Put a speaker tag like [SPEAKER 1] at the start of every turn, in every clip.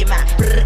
[SPEAKER 1] get my.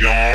[SPEAKER 1] Yeah.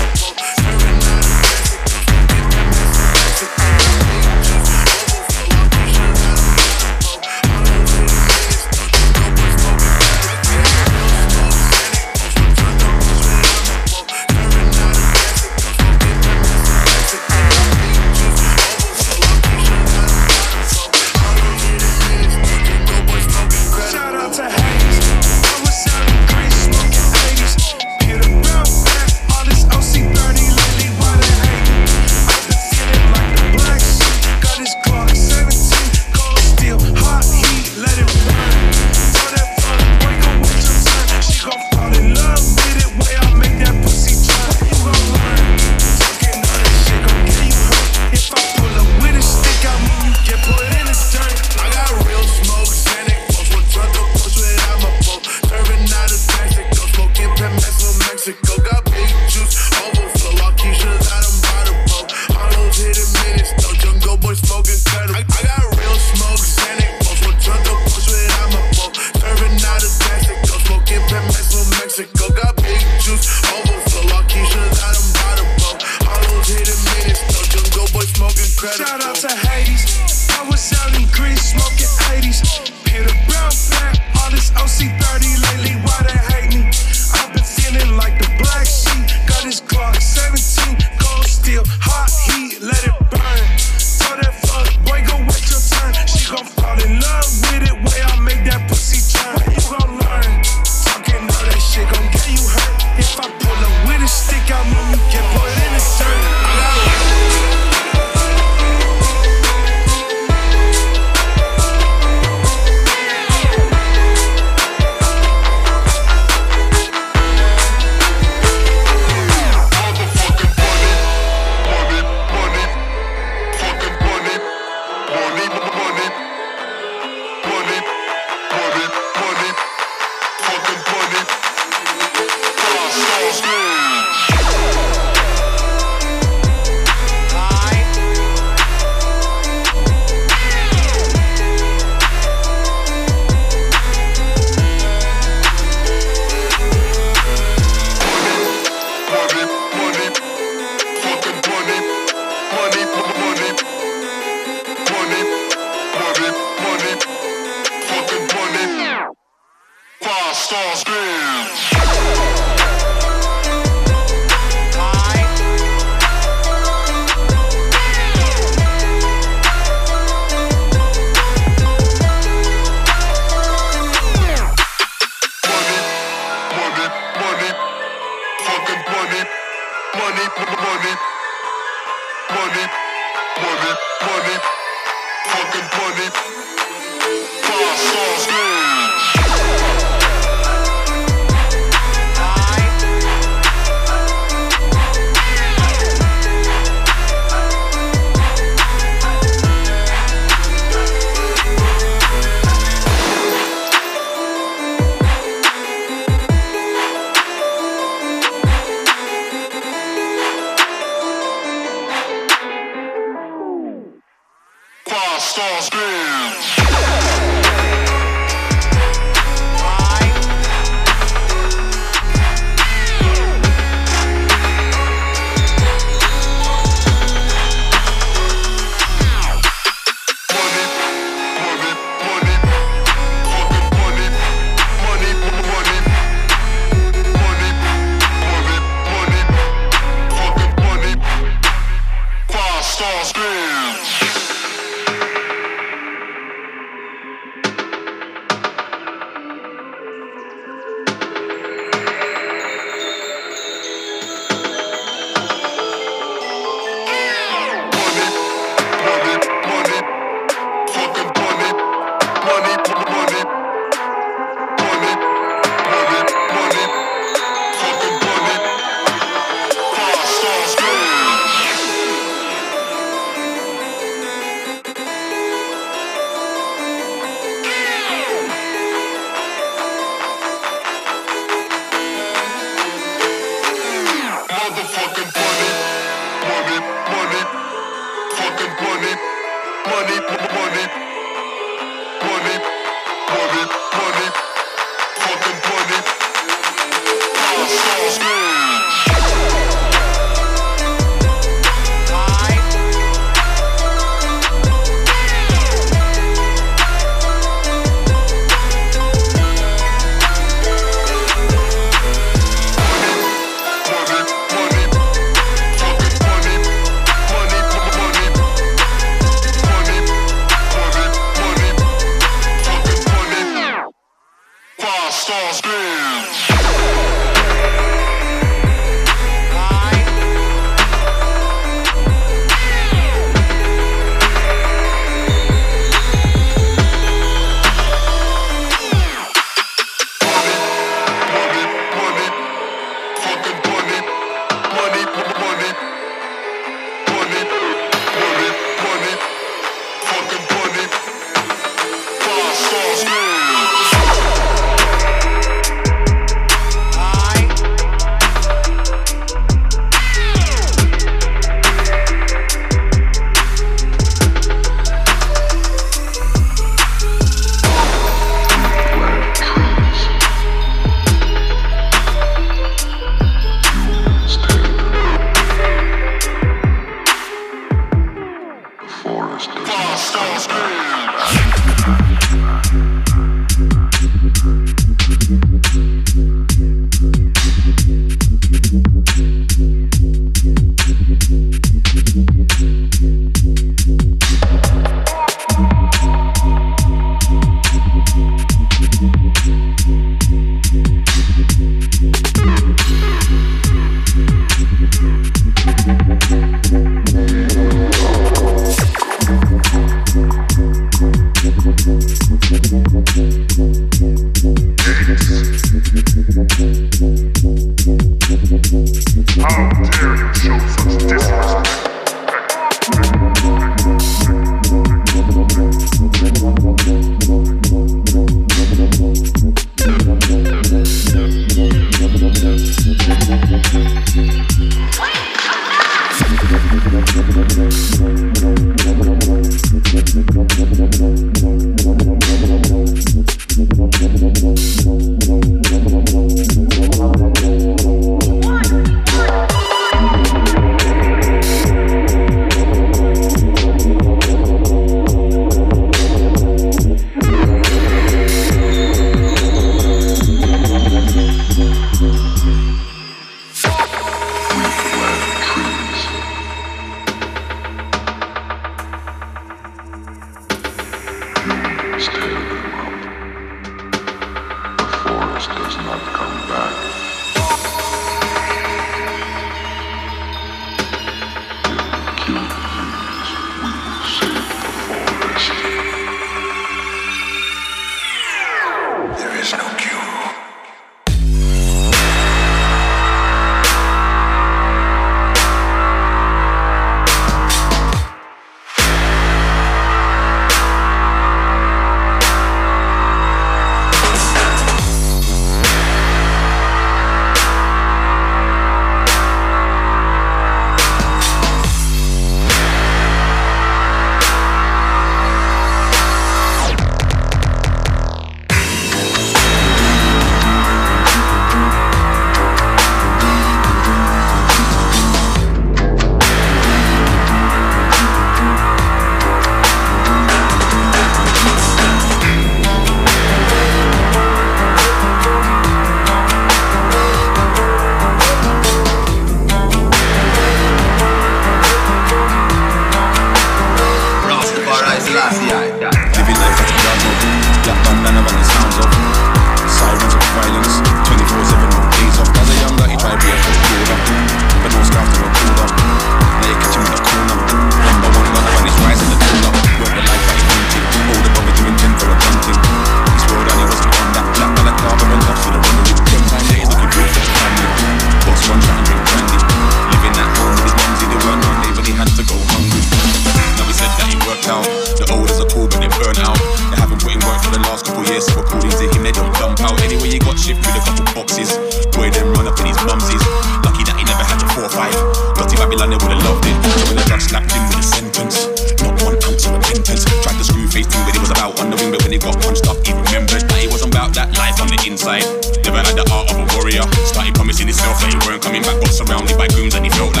[SPEAKER 1] did. When the got slapped in with a sentence, not one ounce of repentance. Tried to screw face thing that it was about on the wing, but when it got punched up, it remembers that it wasn't about that life on the inside. Never had the art of a warrior. Started promising himself that he weren't coming back, got surrounded by goons and he
[SPEAKER 2] felt like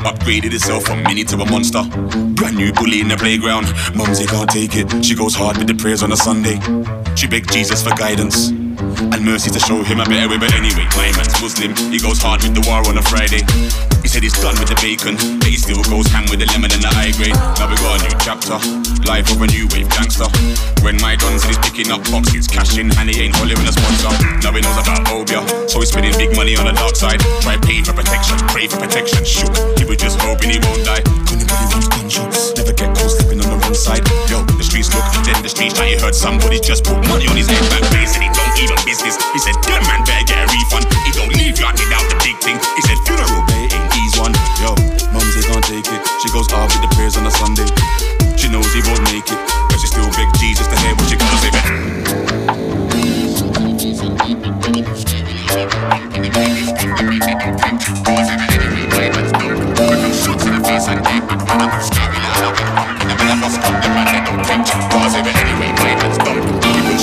[SPEAKER 2] upgraded itself from mini to a monster. Brand new bully in the playground. Mumsy can't take it. She goes hard with the prayers on a Sunday. She begged Jesus for guidance and mercy to show him a better way. But anyway, my man's Muslim. He goes hard with the war on a Friday. He said he's done with the bacon, but he still goes ham with the lemon and the high grade. Now we got a new chapter, life of a new wave gangster. When my guns and he's picking up boxes, cash in and he ain't hollering a sponsor. Now he knows about obeah, so he's spending big money on the dark side. Try pay for protection, pray for protection, shoot. He was just hoping he won't die. Anybody wants gunshots, never get caught slipping on the wrong side. Yo, the streets look, then the streets try. He heard somebody just put money on his head back. He said he don't even business. He said, damn man, better get a refund. He don't leave you without the big thing. He said, funeral pay ain't ease one. Yo, mumsy can't take it. She goes off with the prayers on a Sunday. She knows he won't make it, but she still beg Jesus to hear what you gotta say.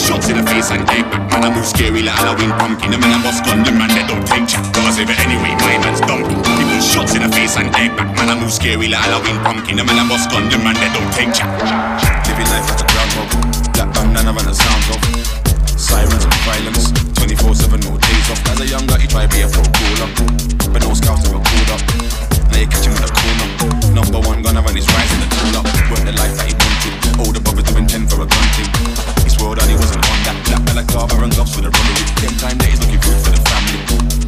[SPEAKER 2] Shots in the face and Man, move scary like Halloween pumpkin. The man I bust gun, the man they don't take chat. Cause say, it anyway, my man's dumpy. Face and egg back. Man, I move scary like Halloween pumpkin. The man, I boss gun, the man, they don't take chat. Living life like a groundhog. Black bandana and the sounds of sirens and violence. 24 7, no days off. As a young guy, he try to be a pro cooler. But no scouts ever pulled up. Now you catch him in the corner. Number one gunner and he's rising the tool up. Work the life that he wanted. Older brother doing 10 for a gun thing. His world he wasn't on that. Black Garber and gloves for the robbery. Them time that he's looking good for the family.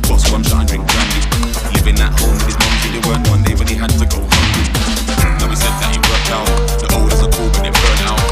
[SPEAKER 2] Boss one shot and drink brandy. Living at home with his mum, they weren't one day when he had to go hungry. Now he said that he worked out. The old as a cool, but they burnt out.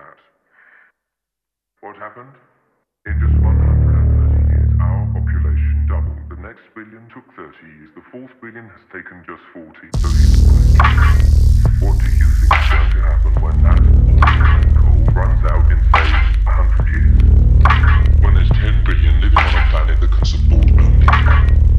[SPEAKER 2] that. What happened? In just 130 years, our population doubled. The next billion took 30 years. The fourth billion has taken just 40. So what do you think is going to happen when that coal runs out in, say, 100 years? When there's 10 billion
[SPEAKER 3] living on a planet that can support
[SPEAKER 4] only